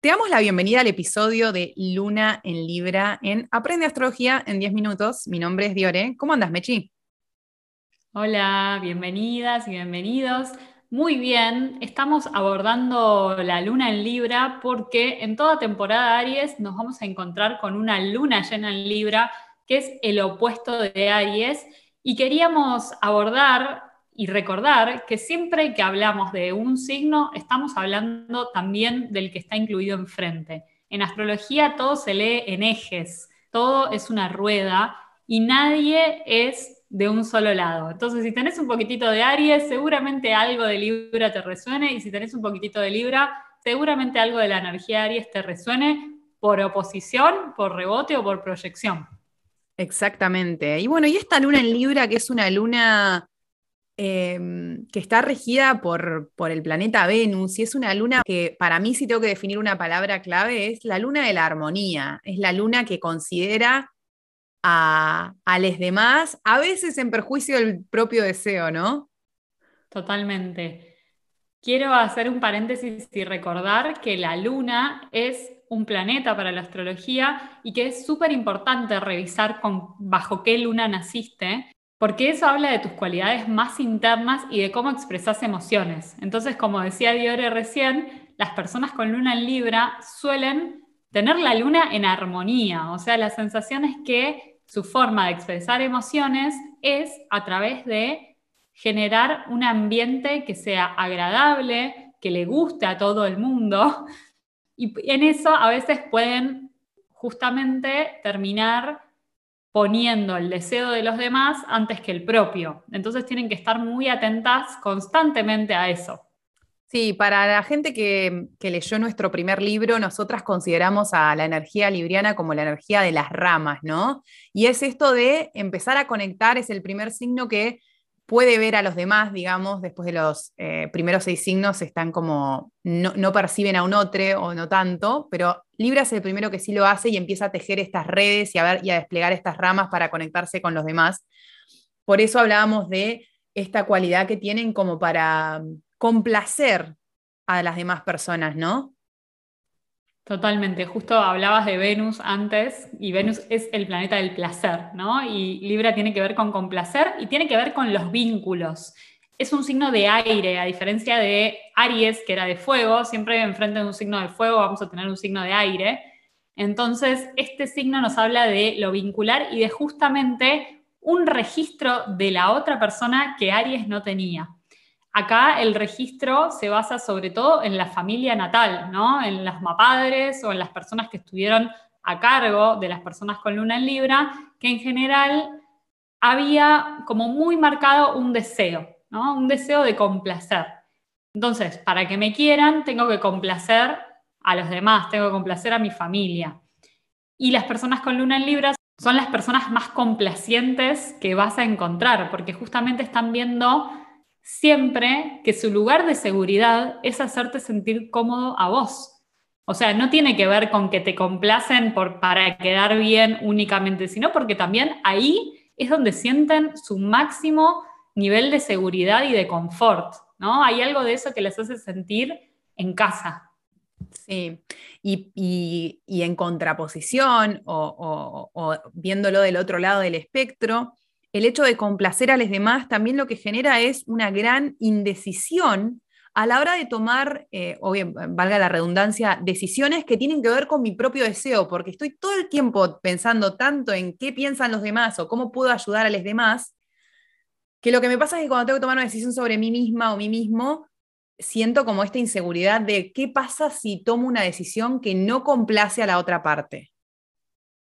Te damos la bienvenida al episodio de Luna en Libra en Aprende Astrología en 10 minutos. Mi nombre es Diore. ¿Cómo andas, Mechi? Hola, bienvenidas y bienvenidos. Muy bien, estamos abordando la luna en Libra porque en toda temporada Aries nos vamos a encontrar con una luna llena en Libra, que es el opuesto de Aries, y queríamos abordar y recordar que siempre que hablamos de un signo, estamos hablando también del que está incluido enfrente. En astrología todo se lee en ejes, todo es una rueda y nadie es de un solo lado. Entonces, si tenés un poquitito de Aries, seguramente algo de Libra te resuene y si tenés un poquitito de Libra, seguramente algo de la energía de Aries te resuene por oposición, por rebote o por proyección. Exactamente. Y bueno, y esta luna en Libra, que es una luna Em, que está regida por, por, el planeta Venus y es una luna que para mí si tengo que definir una palabra clave es la luna de la armonía, es la luna que considera a, los demás, a veces en perjuicio del propio deseo, ¿no? Totalmente. Quiero hacer un paréntesis y recordar que la luna es un planeta para la astrología y que es súper importante revisar con, bajo qué luna naciste porque eso habla de tus cualidades más internas y de cómo expresas emociones. Entonces, como decía Diore recién, las personas con luna en Libra suelen tener la luna en armonía, o sea, la sensación es que su forma de expresar emociones es a través de generar un ambiente que sea agradable, que le guste a todo el mundo, y en eso a veces pueden justamente terminar poniendo el deseo de los demás antes que el propio. Entonces tienen que estar muy atentas constantemente a eso. Sí, para la gente que, leyó nuestro primer libro, nosotras consideramos a la energía libriana como la energía de las ramas, ¿no? Y es esto de empezar a conectar, es el primer signo que puede ver a los demás, digamos, después de los eh, primeros seis signos están como, no, perciben a un otro o no tanto, pero Libra es el primero que sí lo hace y empieza a tejer estas redes y a, y a desplegar estas ramas para conectarse con los demás. Por eso hablábamos de esta cualidad que tienen como para mm, complacer a las demás personas, ¿no? Totalmente, justo hablabas de Venus antes y Venus es el planeta del placer, ¿no? Y Libra tiene que ver con complacer y tiene que ver con los vínculos. Es un signo de aire, a diferencia de Aries, que era de fuego, siempre enfrente de un signo de fuego vamos a tener un signo de aire. Entonces, este signo nos habla de lo vincular y de justamente un registro de la otra persona que Aries no tenía. Acá el registro se basa sobre todo en la familia natal, ¿no? En las mapadres o en las personas que estuvieron a cargo de las personas con luna en Libra, que en general había como muy marcado un deseo, ¿no? Un deseo de complacer. Entonces, para que me quieran, tengo que complacer a los demás, tengo que complacer a mi familia. Y las personas con luna en Libra son las personas más complacientes que vas a encontrar, porque justamente están viendo siempre que su lugar de seguridad es hacerte sentir cómodo a vos. O sea, no tiene que ver con que te complacen por, para quedar bien únicamente, sino porque también ahí es donde sienten su máximo nivel de seguridad y de confort, ¿no? Hay algo de eso que les hace sentir en casa. Sí, y, en contraposición o viéndolo del otro lado del espectro, el hecho de complacer a los demás también lo que genera es una gran indecisión a la hora de tomar, eh, o bien, valga la redundancia, decisiones que tienen que ver con mi propio deseo, porque estoy todo el tiempo pensando tanto en qué piensan los demás o cómo puedo ayudar a los demás, que lo que me pasa es que cuando tengo que tomar una decisión sobre mí misma o mí mismo, siento como esta inseguridad de qué pasa si tomo una decisión que no complace a la otra parte.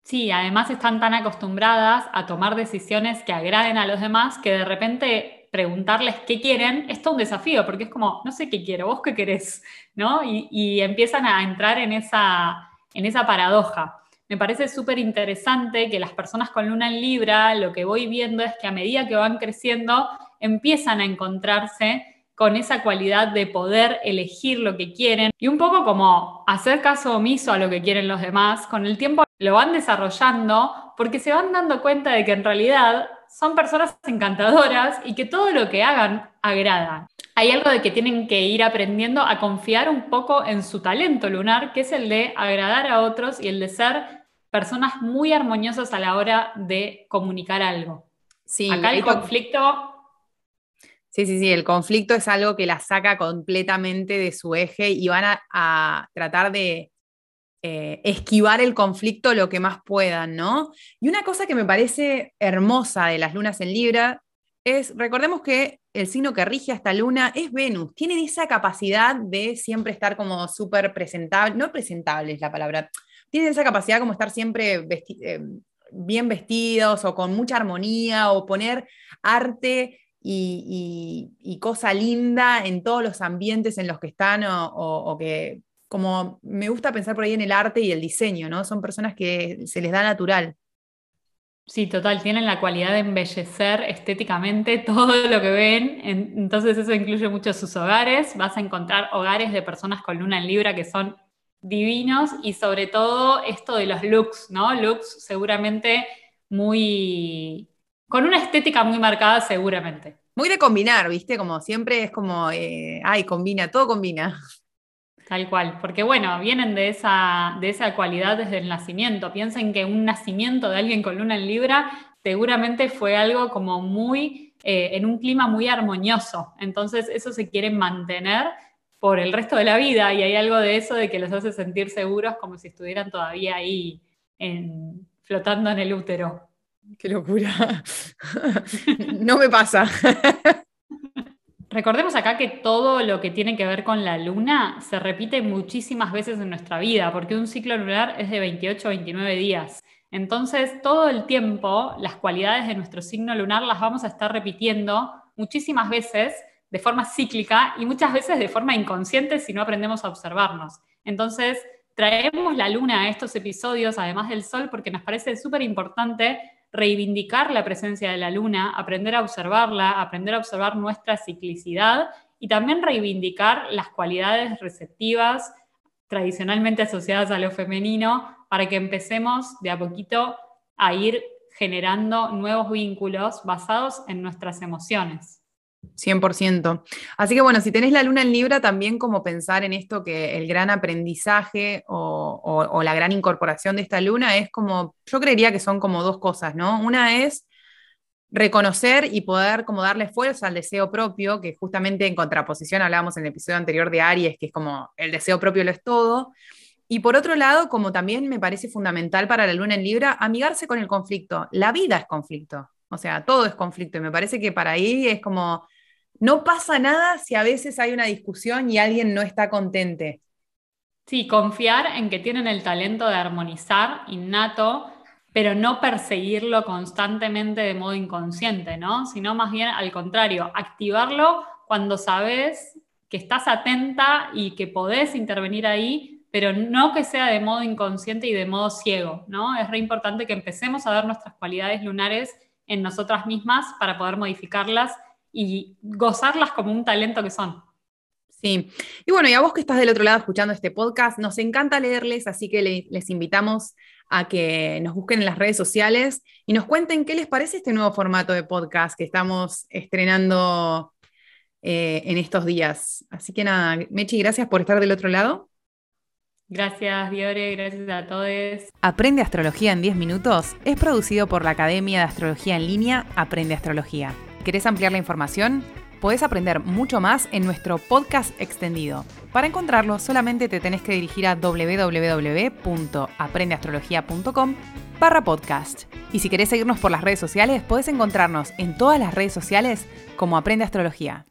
Sí, además están tan acostumbradas a tomar decisiones que agraden a los demás que de repente preguntarles qué quieren es todo un desafío, porque es como, no sé qué quiero, vos qué querés, ¿no? Y, empiezan a entrar en esa, en esa paradoja. Me parece súper interesante que las personas con luna en Libra, lo que voy viendo es que a medida que van creciendo, empiezan a encontrarse con esa cualidad de poder elegir lo que quieren y un poco como hacer caso omiso a lo que quieren los demás, con el tiempo lo van desarrollando porque se van dando cuenta de que en realidad son personas encantadoras y que todo lo que hagan agrada. hay algo de que tienen que ir aprendiendo a confiar un poco en su talento lunar, que es el de agradar a otros y el de ser personas muy armoniosas a la hora de comunicar algo. Sí, Acá el conflicto... Sí, sí, sí, el conflicto es algo que la saca completamente de su eje y van a, tratar de eh, esquivar el conflicto lo que más puedan, ¿no? Y una cosa que me parece hermosa de las lunas en Libra es, recordemos que el signo que rige a esta luna es Venus. Tienen esa capacidad de siempre estar como súper presentable, no presentable es la palabra, tienen esa capacidad como estar siempre eh, bien vestidos o con mucha armonía o poner arte y, cosa linda en todos los ambientes en los que están o, que como me gusta pensar por ahí en el arte y el diseño, ¿no? Son personas que se les da natural. Sí, total, tienen la cualidad de embellecer estéticamente todo lo que ven, entonces eso incluye mucho sus hogares, vas a encontrar hogares de personas con luna en Libra que son divinos y sobre todo esto de los looks, ¿no? Looks seguramente muy... con una estética muy marcada seguramente. Muy de combinar, ¿viste? Como siempre es como, eh, ay, combina, todo combina. Tal cual, porque bueno, vienen de esa, de esa cualidad desde el nacimiento. Piensen que un nacimiento de alguien con luna en Libra seguramente fue algo como muy, eh, en un clima muy armonioso. Entonces eso se quiere mantener por el resto de la vida y hay algo de eso de que los hace sentir seguros como si estuvieran todavía ahí flotando en el útero. Qué locura. no me pasa. Recordemos acá que todo lo que tiene que ver con la luna se repite muchísimas veces en nuestra vida, porque un ciclo lunar es de 28 a 29 días. Entonces, todo el tiempo, las cualidades de nuestro signo lunar las vamos a estar repitiendo muchísimas veces de forma cíclica y muchas veces de forma inconsciente si no aprendemos a observarnos. Entonces, traemos la luna a estos episodios, además del sol, porque nos parece súper importante reivindicar la presencia de la luna, aprender a observarla, aprender a observar nuestra ciclicidad y también reivindicar las cualidades receptivas tradicionalmente asociadas a lo femenino para que empecemos de a poquito a ir generando nuevos vínculos basados en nuestras emociones. 100%. Así que bueno, si tenés la luna en Libra, también como pensar en esto que el gran aprendizaje o, la gran incorporación de esta luna es como, yo creería que son como dos cosas, ¿no? Una es reconocer y poder como darle fuerza al deseo propio, que justamente en contraposición hablábamos en el episodio anterior de Aries, que es como el deseo propio lo es todo. Y por otro lado, como también me parece fundamental para la luna en Libra, amigarse con el conflicto. La vida es conflicto. O sea, todo es conflicto y me parece que para ahí es como no pasa nada si a veces hay una discusión y alguien no está contente. Sí, confiar en que tienen el talento de armonizar innato, pero no perseguirlo constantemente de modo inconsciente, ¿no? Sino más bien al contrario, activarlo cuando sabes que estás atenta y que podés intervenir ahí, pero no que sea de modo inconsciente y de modo ciego, ¿no? Es re importante que empecemos a ver nuestras cualidades lunares en nosotras mismas para poder modificarlas y gozarlas como un talento que son. Sí, y bueno, y a vos que estás del otro lado escuchando este podcast, nos encanta leerles, así que les invitamos a que nos busquen en las redes sociales y nos cuenten qué les parece este nuevo formato de podcast que estamos estrenando eh, en estos días. Así que nada, Mechi, gracias por estar del otro lado. Gracias, Diore, gracias a todos. Aprende Astrología en 10 minutos es producido por la Academia de Astrología en línea Aprende Astrología. ¿Querés ampliar la información? Podés aprender mucho más en nuestro podcast extendido. Para encontrarlo, solamente te tenés que dirigir a www.aprendeastrología.com barra podcast. Y si querés seguirnos por las redes sociales, podés encontrarnos en todas las redes sociales como Aprende Astrología.